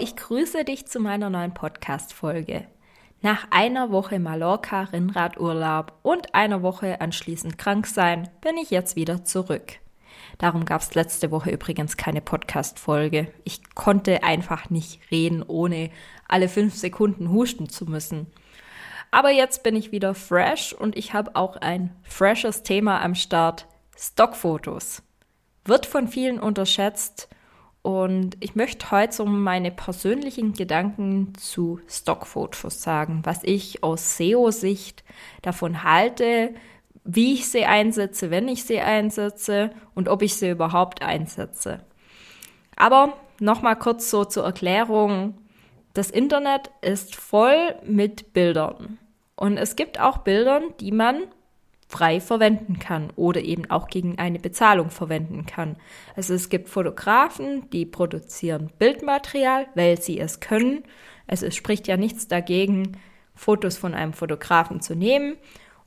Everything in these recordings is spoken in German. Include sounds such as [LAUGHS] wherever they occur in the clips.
Ich grüße dich zu meiner neuen Podcast-Folge. Nach einer Woche Mallorca Rennradurlaub und einer Woche anschließend krank sein, bin ich jetzt wieder zurück. Darum gab es letzte Woche übrigens keine Podcast-Folge. Ich konnte einfach nicht reden, ohne alle fünf Sekunden husten zu müssen. Aber jetzt bin ich wieder fresh und ich habe auch ein freshes Thema am Start. Stockfotos. Wird von vielen unterschätzt und ich möchte heute so meine persönlichen Gedanken zu Stockfotos sagen, was ich aus SEO-Sicht davon halte, wie ich sie einsetze, wenn ich sie einsetze und ob ich sie überhaupt einsetze. Aber nochmal kurz so zur Erklärung. Das Internet ist voll mit Bildern. Und es gibt auch Bilder, die man frei verwenden kann oder eben auch gegen eine Bezahlung verwenden kann. Also es gibt Fotografen, die produzieren Bildmaterial, weil sie es können. Also es spricht ja nichts dagegen, Fotos von einem Fotografen zu nehmen.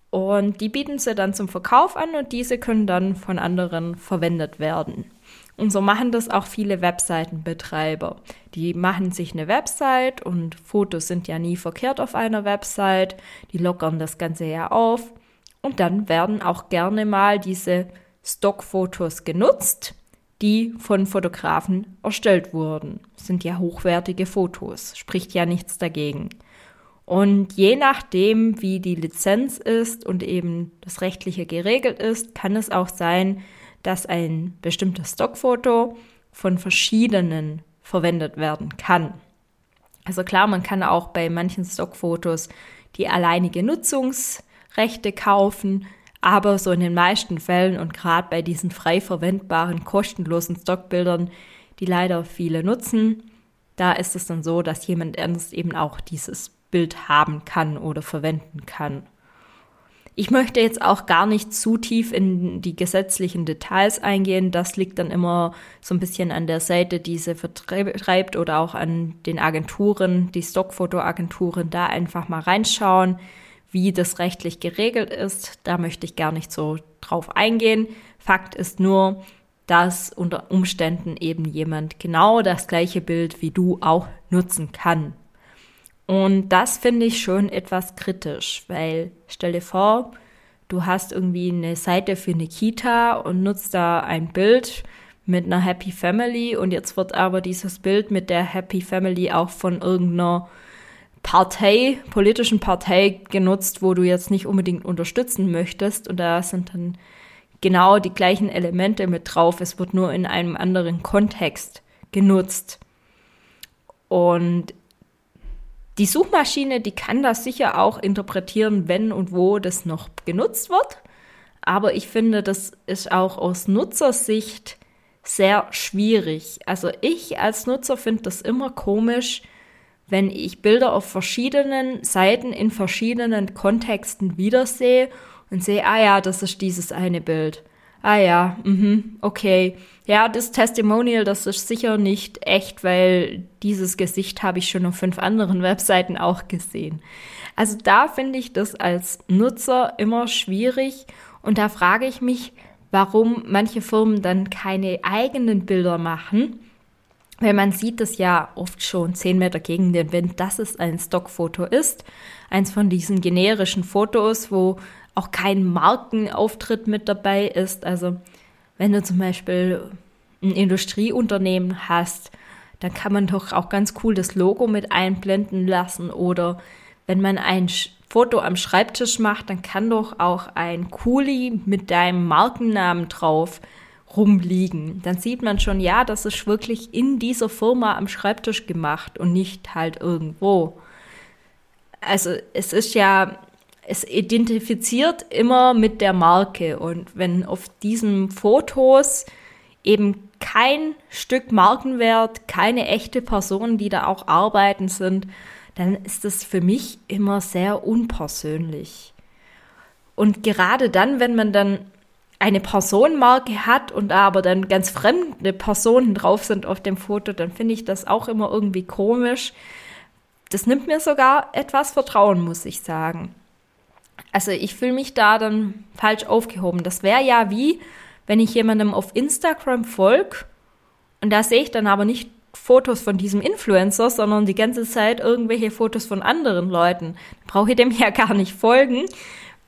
Und die bieten sie dann zum Verkauf an und diese können dann von anderen verwendet werden. Und so machen das auch viele Webseitenbetreiber. Die machen sich eine Website und Fotos sind ja nie verkehrt auf einer Website. Die lockern das Ganze ja auf und dann werden auch gerne mal diese Stockfotos genutzt, die von Fotografen erstellt wurden. Das sind ja hochwertige Fotos, spricht ja nichts dagegen. Und je nachdem, wie die Lizenz ist und eben das rechtliche geregelt ist, kann es auch sein, dass ein bestimmtes Stockfoto von verschiedenen verwendet werden kann. Also klar, man kann auch bei manchen Stockfotos die alleinige Nutzungs- Rechte kaufen, aber so in den meisten Fällen und gerade bei diesen frei verwendbaren, kostenlosen Stockbildern, die leider viele nutzen, da ist es dann so, dass jemand ernst eben auch dieses Bild haben kann oder verwenden kann. Ich möchte jetzt auch gar nicht zu tief in die gesetzlichen Details eingehen. Das liegt dann immer so ein bisschen an der Seite, die sie vertreibt oder auch an den Agenturen, die Stockfotoagenturen, da einfach mal reinschauen wie das rechtlich geregelt ist, da möchte ich gar nicht so drauf eingehen. Fakt ist nur, dass unter Umständen eben jemand genau das gleiche Bild wie du auch nutzen kann. Und das finde ich schon etwas kritisch, weil stell dir vor, du hast irgendwie eine Seite für eine Kita und nutzt da ein Bild mit einer Happy Family und jetzt wird aber dieses Bild mit der Happy Family auch von irgendeiner Partei, politischen Partei genutzt, wo du jetzt nicht unbedingt unterstützen möchtest. Und da sind dann genau die gleichen Elemente mit drauf. Es wird nur in einem anderen Kontext genutzt. Und die Suchmaschine, die kann das sicher auch interpretieren, wenn und wo das noch genutzt wird. Aber ich finde, das ist auch aus Nutzersicht sehr schwierig. Also ich als Nutzer finde das immer komisch, wenn ich Bilder auf verschiedenen Seiten in verschiedenen Kontexten wiedersehe und sehe, ah ja, das ist dieses eine Bild. Ah ja, mhm, okay. Ja, das Testimonial, das ist sicher nicht echt, weil dieses Gesicht habe ich schon auf fünf anderen [LAUGHS] Webseiten auch gesehen. Also da finde ich das als Nutzer immer schwierig und da frage ich mich, warum manche Firmen dann keine eigenen Bilder machen weil man sieht es ja oft schon zehn Meter gegen den Wind, dass es ein Stockfoto ist. Eins von diesen generischen Fotos, wo auch kein Markenauftritt mit dabei ist. Also wenn du zum Beispiel ein Industrieunternehmen hast, dann kann man doch auch ganz cool das Logo mit einblenden lassen. Oder wenn man ein Foto am Schreibtisch macht, dann kann doch auch ein Kuli mit deinem Markennamen drauf rumliegen, dann sieht man schon, ja, das ist wirklich in dieser Firma am Schreibtisch gemacht und nicht halt irgendwo. Also es ist ja, es identifiziert immer mit der Marke und wenn auf diesen Fotos eben kein Stück Markenwert, keine echte Person, die da auch arbeiten sind, dann ist das für mich immer sehr unpersönlich. Und gerade dann, wenn man dann eine Personenmarke hat und aber dann ganz fremde Personen drauf sind auf dem Foto, dann finde ich das auch immer irgendwie komisch. Das nimmt mir sogar etwas Vertrauen, muss ich sagen. Also ich fühle mich da dann falsch aufgehoben. Das wäre ja wie, wenn ich jemandem auf Instagram folge und da sehe ich dann aber nicht Fotos von diesem Influencer, sondern die ganze Zeit irgendwelche Fotos von anderen Leuten. Brauche ich dem [LAUGHS] ja gar nicht folgen,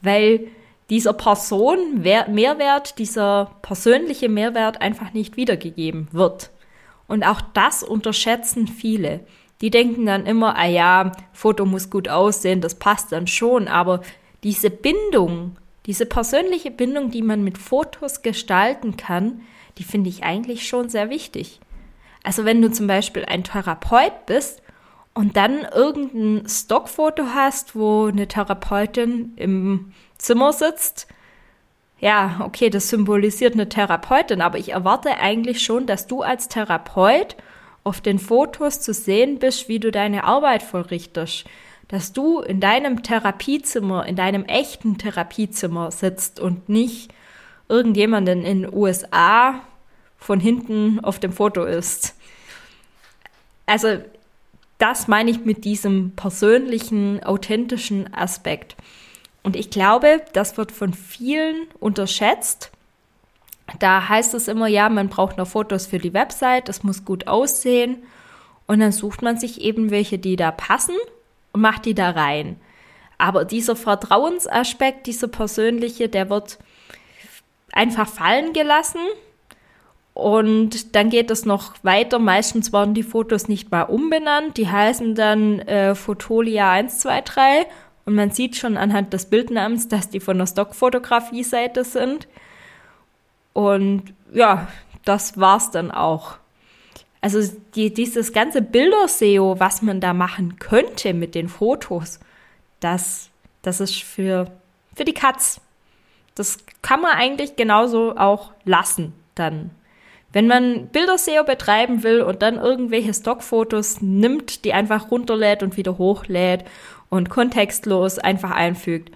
weil dieser Person Mehrwert, dieser persönliche Mehrwert einfach nicht wiedergegeben wird. Und auch das unterschätzen viele. Die denken dann immer, ah ja, Foto muss gut aussehen, das passt dann schon, aber diese Bindung, diese persönliche Bindung, die man mit Fotos gestalten kann, die finde ich eigentlich schon sehr wichtig. Also wenn du zum Beispiel ein Therapeut bist und dann irgendein Stockfoto hast, wo eine Therapeutin im Zimmer sitzt, ja, okay, das symbolisiert eine Therapeutin, aber ich erwarte eigentlich schon, dass du als Therapeut auf den Fotos zu sehen bist, wie du deine Arbeit vollrichtest. Dass du in deinem Therapiezimmer, in deinem echten Therapiezimmer sitzt und nicht irgendjemanden in den USA von hinten auf dem Foto ist. Also das meine ich mit diesem persönlichen, authentischen Aspekt. Und ich glaube, das wird von vielen unterschätzt. Da heißt es immer, ja, man braucht noch Fotos für die Website, das muss gut aussehen. Und dann sucht man sich eben welche, die da passen und macht die da rein. Aber dieser Vertrauensaspekt, dieser persönliche, der wird einfach fallen gelassen. Und dann geht es noch weiter. Meistens werden die Fotos nicht mal umbenannt. Die heißen dann äh, Fotolia 123 und man sieht schon anhand des Bildnamens, dass die von der Stockfotografie-Seite sind. Und ja, das war's dann auch. Also die, dieses ganze Bilder-SEO, was man da machen könnte mit den Fotos, das, das ist für, für die Katz. Das kann man eigentlich genauso auch lassen dann. Wenn man Bilder-SEO betreiben will und dann irgendwelche Stockfotos nimmt, die einfach runterlädt und wieder hochlädt und kontextlos einfach einfügt,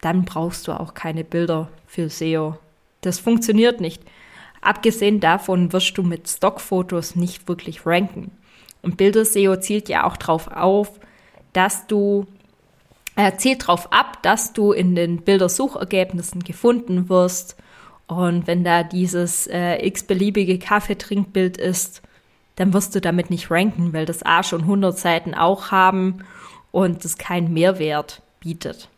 dann brauchst du auch keine Bilder für SEO. Das funktioniert nicht. Abgesehen davon wirst du mit Stockfotos nicht wirklich ranken. Und Bilder-SEO zielt ja auch darauf auf, dass du äh, zielt darauf ab, dass du in den Bildersuchergebnissen gefunden wirst. Und wenn da dieses äh, x-beliebige Kaffeetrinkbild ist, dann wirst du damit nicht ranken, weil das A schon 100 Seiten auch haben und es keinen Mehrwert bietet.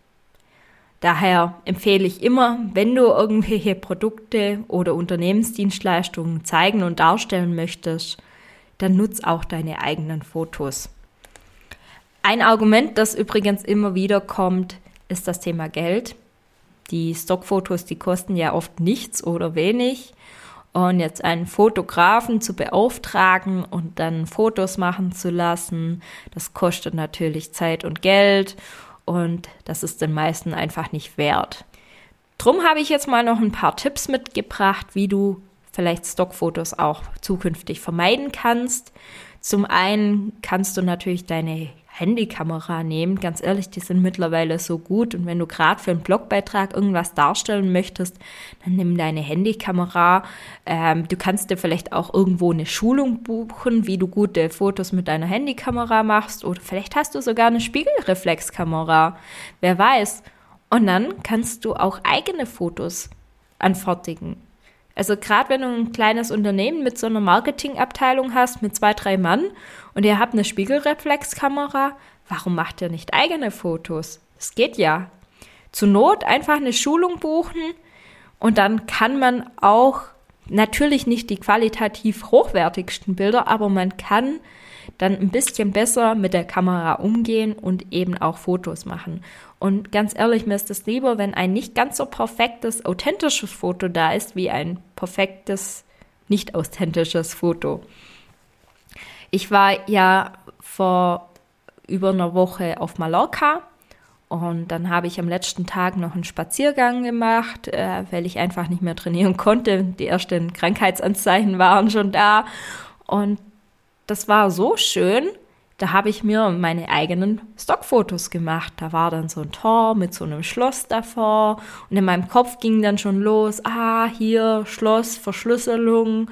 Daher empfehle ich immer, wenn du irgendwelche Produkte oder Unternehmensdienstleistungen zeigen und darstellen möchtest, dann nutz auch deine eigenen Fotos. Ein Argument, das übrigens immer wieder kommt, ist das Thema Geld. Die Stockfotos, die kosten ja oft nichts oder wenig. Und jetzt einen Fotografen zu beauftragen und dann Fotos machen zu lassen, das kostet natürlich Zeit und Geld und das ist den meisten einfach nicht wert. Drum habe ich jetzt mal noch ein paar Tipps mitgebracht, wie du vielleicht Stockfotos auch zukünftig vermeiden kannst. Zum einen kannst du natürlich deine Handykamera nehmen. Ganz ehrlich, die sind mittlerweile so gut. Und wenn du gerade für einen Blogbeitrag irgendwas darstellen möchtest, dann nimm deine Handykamera. Ähm, du kannst dir vielleicht auch irgendwo eine Schulung buchen, wie du gute Fotos mit deiner Handykamera machst. Oder vielleicht hast du sogar eine Spiegelreflexkamera. Wer weiß. Und dann kannst du auch eigene Fotos anfertigen. Also gerade wenn du ein kleines Unternehmen mit so einer Marketingabteilung hast, mit zwei, drei Mann und ihr habt eine Spiegelreflexkamera, warum macht ihr nicht eigene Fotos? Das geht ja. Zur Not einfach eine Schulung buchen und dann kann man auch natürlich nicht die qualitativ hochwertigsten Bilder, aber man kann dann ein bisschen besser mit der Kamera umgehen und eben auch Fotos machen. Und ganz ehrlich, mir ist es lieber, wenn ein nicht ganz so perfektes, authentisches Foto da ist, wie ein perfektes, nicht authentisches Foto. Ich war ja vor über einer Woche auf Mallorca Und dann habe ich am letzten Tag noch einen Spaziergang gemacht, äh, weil ich einfach nicht mehr trainieren konnte. Die ersten Krankheitsanzeichen waren schon da. Und das war so schön. Da habe ich mir meine eigenen Stockfotos gemacht. Da war dann so ein Tor mit so einem Schloss davor. Und in meinem Kopf ging dann schon los, ah, hier Schloss, Verschlüsselung.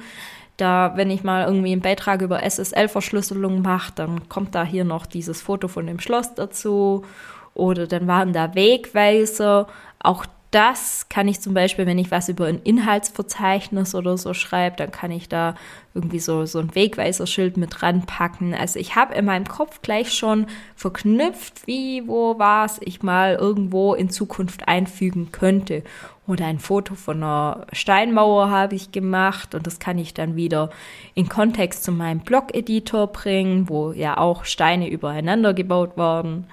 Da, wenn ich mal irgendwie einen Beitrag über SSL-Verschlüsselung mache, dann kommt da hier noch dieses Foto von dem Schloss dazu. Oder dann waren da Wegweiser. Auch das kann ich zum Beispiel, wenn ich was über ein Inhaltsverzeichnis oder so schreibe, dann kann ich da irgendwie so, so ein Wegweiserschild mit ranpacken. Also ich habe in meinem Kopf gleich schon verknüpft, wie, wo, was ich mal irgendwo in Zukunft einfügen könnte. Oder ein Foto von einer Steinmauer habe ich gemacht und das kann ich dann wieder in Kontext zu meinem Blog-Editor bringen, wo ja auch Steine übereinander gebaut werden.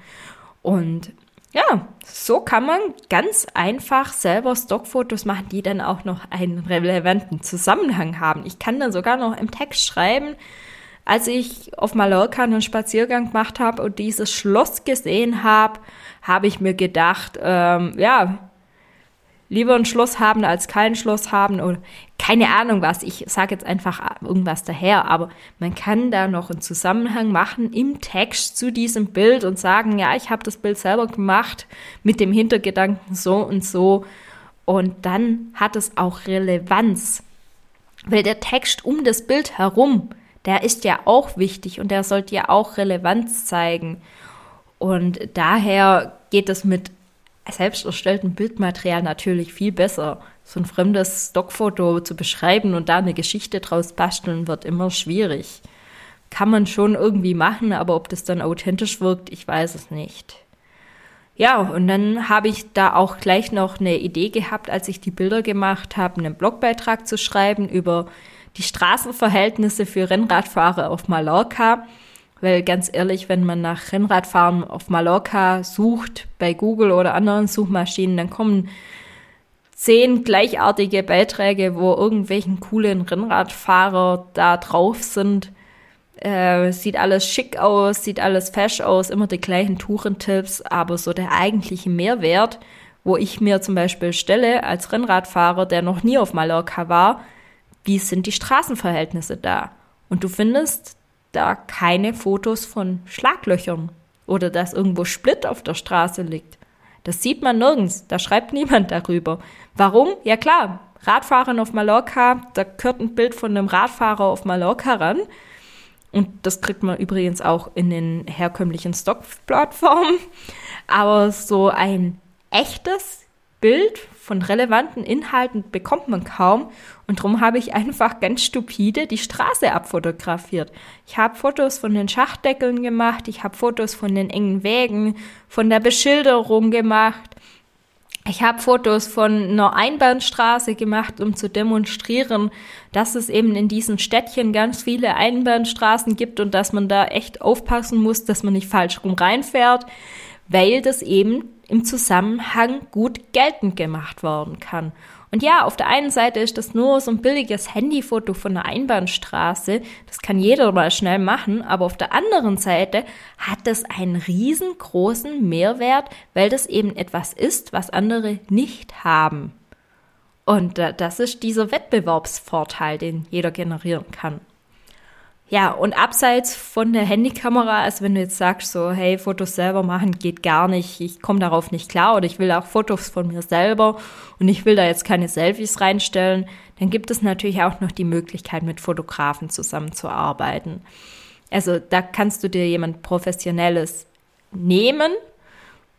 Und ja, so kann man ganz einfach selber Stockfotos machen, die dann auch noch einen relevanten Zusammenhang haben. Ich kann dann sogar noch im Text schreiben, als ich auf Mallorca einen Spaziergang gemacht habe und dieses Schloss gesehen habe, habe ich mir gedacht, ähm, ja, lieber ein Schloss haben als kein Schloss haben oder keine Ahnung was. Ich sage jetzt einfach irgendwas daher, aber man kann da noch einen Zusammenhang machen im Text zu diesem Bild und sagen, ja, ich habe das Bild selber gemacht mit dem Hintergedanken so und so. Und dann hat es auch Relevanz. Weil der Text um das Bild herum, der ist ja auch wichtig und der sollte ja auch Relevanz zeigen. Und daher geht es mit selbst erstelltem Bildmaterial natürlich viel besser. So ein fremdes Stockfoto zu beschreiben und da eine Geschichte draus basteln, wird immer schwierig. Kann man schon irgendwie machen, aber ob das dann authentisch wirkt, ich weiß es nicht. Ja, und dann habe ich da auch gleich noch eine Idee gehabt, als ich die Bilder gemacht habe, einen Blogbeitrag zu schreiben über die Straßenverhältnisse für Rennradfahrer auf Mallorca. Weil ganz ehrlich, wenn man nach Rennradfahren auf Mallorca sucht, bei Google oder anderen Suchmaschinen, dann kommen zehn gleichartige Beiträge, wo irgendwelchen coolen Rennradfahrer da drauf sind. Äh, sieht alles schick aus, sieht alles fesch aus, immer die gleichen Tourentipps, aber so der eigentliche Mehrwert, wo ich mir zum Beispiel stelle als Rennradfahrer, der noch nie auf Mallorca war, wie sind die Straßenverhältnisse da? Und du findest da keine Fotos von Schlaglöchern oder dass irgendwo Split auf der Straße liegt. Das sieht man nirgends, da schreibt niemand darüber. Warum? Ja klar, Radfahren auf Mallorca, da gehört ein Bild von einem Radfahrer auf Mallorca ran. Und das kriegt man übrigens auch in den herkömmlichen Stockplattformen. Aber so ein echtes Bild von relevanten Inhalten bekommt man kaum und darum habe ich einfach ganz stupide die Straße abfotografiert. Ich habe Fotos von den Schachdeckeln gemacht, ich habe Fotos von den engen Wegen, von der Beschilderung gemacht. Ich habe Fotos von einer Einbahnstraße gemacht, um zu demonstrieren, dass es eben in diesen Städtchen ganz viele Einbahnstraßen gibt und dass man da echt aufpassen muss, dass man nicht falsch rum reinfährt, weil das eben im Zusammenhang gut geltend gemacht worden kann. Und ja, auf der einen Seite ist das nur so ein billiges Handyfoto von einer Einbahnstraße. Das kann jeder mal schnell machen. Aber auf der anderen Seite hat das einen riesengroßen Mehrwert, weil das eben etwas ist, was andere nicht haben. Und das ist dieser Wettbewerbsvorteil, den jeder generieren kann. Ja, und abseits von der Handykamera, also wenn du jetzt sagst, so, hey, Fotos selber machen geht gar nicht, ich komme darauf nicht klar oder ich will auch Fotos von mir selber und ich will da jetzt keine Selfies reinstellen, dann gibt es natürlich auch noch die Möglichkeit, mit Fotografen zusammenzuarbeiten. Also da kannst du dir jemand Professionelles nehmen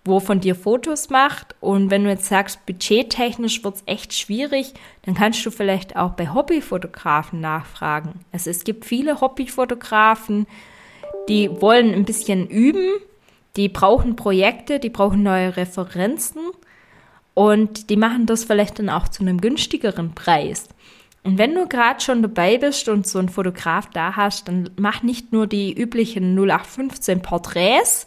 wo von dir Fotos macht. Und wenn du jetzt sagst, budgettechnisch wird es echt schwierig, dann kannst du vielleicht auch bei Hobbyfotografen nachfragen. Also es gibt viele Hobbyfotografen, die wollen ein bisschen üben, die brauchen Projekte, die brauchen neue Referenzen und die machen das vielleicht dann auch zu einem günstigeren Preis. Und wenn du gerade schon dabei bist und so einen Fotograf da hast, dann mach nicht nur die üblichen 0815 Porträts,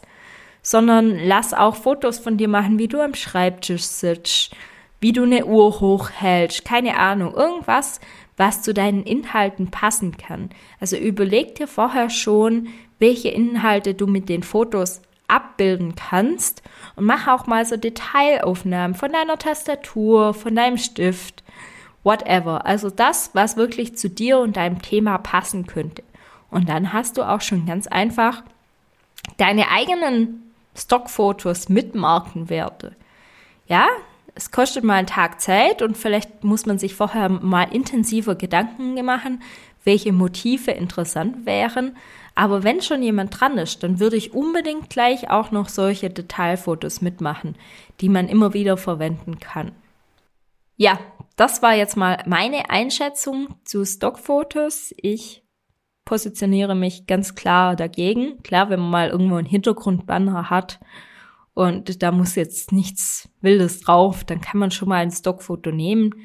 sondern lass auch Fotos von dir machen, wie du am Schreibtisch sitzt, wie du eine Uhr hochhältst, keine Ahnung, irgendwas, was zu deinen Inhalten passen kann. Also überleg dir vorher schon, welche Inhalte du mit den Fotos abbilden kannst und mach auch mal so Detailaufnahmen von deiner Tastatur, von deinem Stift, whatever. Also das, was wirklich zu dir und deinem Thema passen könnte. Und dann hast du auch schon ganz einfach deine eigenen Stockfotos mit Markenwerte. Ja, es kostet mal einen Tag Zeit und vielleicht muss man sich vorher mal intensiver Gedanken machen, welche Motive interessant wären. Aber wenn schon jemand dran ist, dann würde ich unbedingt gleich auch noch solche Detailfotos mitmachen, die man immer wieder verwenden kann. Ja, das war jetzt mal meine Einschätzung zu Stockfotos. Ich positioniere mich ganz klar dagegen. Klar, wenn man mal irgendwo einen Hintergrundbanner hat und da muss jetzt nichts Wildes drauf, dann kann man schon mal ein Stockfoto nehmen.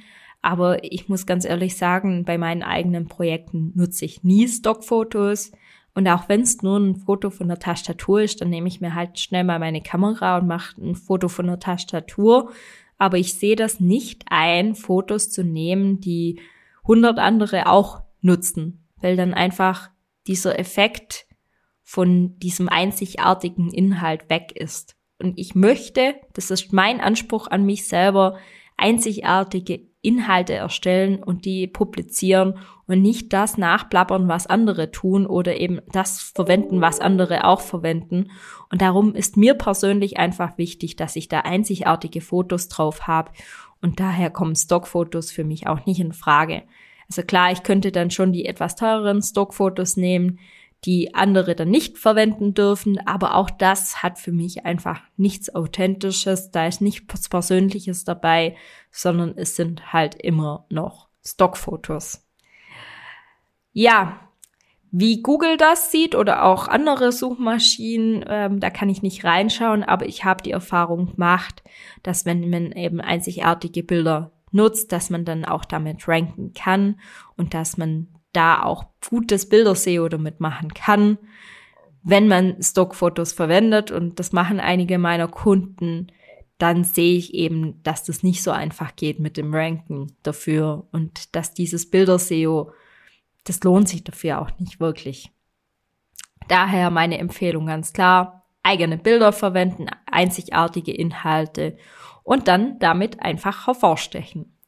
Aber ich muss ganz ehrlich sagen, bei meinen eigenen Projekten nutze ich nie Stockfotos. Und auch wenn es nur ein Foto von der Tastatur ist, dann nehme ich mir halt schnell mal meine Kamera und mache ein Foto von der Tastatur. Aber ich sehe das nicht ein, Fotos zu nehmen, die 100 andere auch nutzen, weil dann einfach dieser Effekt von diesem einzigartigen Inhalt weg ist. Und ich möchte, das ist mein Anspruch an mich selber, einzigartige Inhalte erstellen und die publizieren und nicht das nachplappern, was andere tun oder eben das verwenden, was andere auch verwenden. Und darum ist mir persönlich einfach wichtig, dass ich da einzigartige Fotos drauf habe und daher kommen Stockfotos für mich auch nicht in Frage. Also klar, ich könnte dann schon die etwas teureren Stockfotos nehmen, die andere dann nicht verwenden dürfen. Aber auch das hat für mich einfach nichts Authentisches. Da ist nichts Persönliches dabei, sondern es sind halt immer noch Stockfotos. Ja, wie Google das sieht oder auch andere Suchmaschinen, ähm, da kann ich nicht reinschauen, aber ich habe die Erfahrung gemacht, dass wenn man eben einzigartige Bilder nutzt, dass man dann auch damit ranken kann und dass man da auch gutes Bilder-SEO damit machen kann, wenn man Stockfotos verwendet. Und das machen einige meiner Kunden. Dann sehe ich eben, dass das nicht so einfach geht mit dem Ranken dafür und dass dieses Bilder-SEO, das lohnt sich dafür auch nicht wirklich. Daher meine Empfehlung ganz klar, eigene Bilder verwenden, einzigartige Inhalte und dann damit einfach hervorstechen.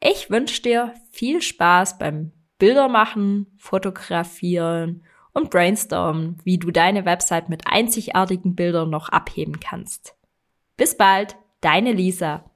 Ich wünsche dir viel Spaß beim Bilder machen, fotografieren und brainstormen, wie du deine Website mit einzigartigen Bildern noch abheben kannst. Bis bald, deine Lisa.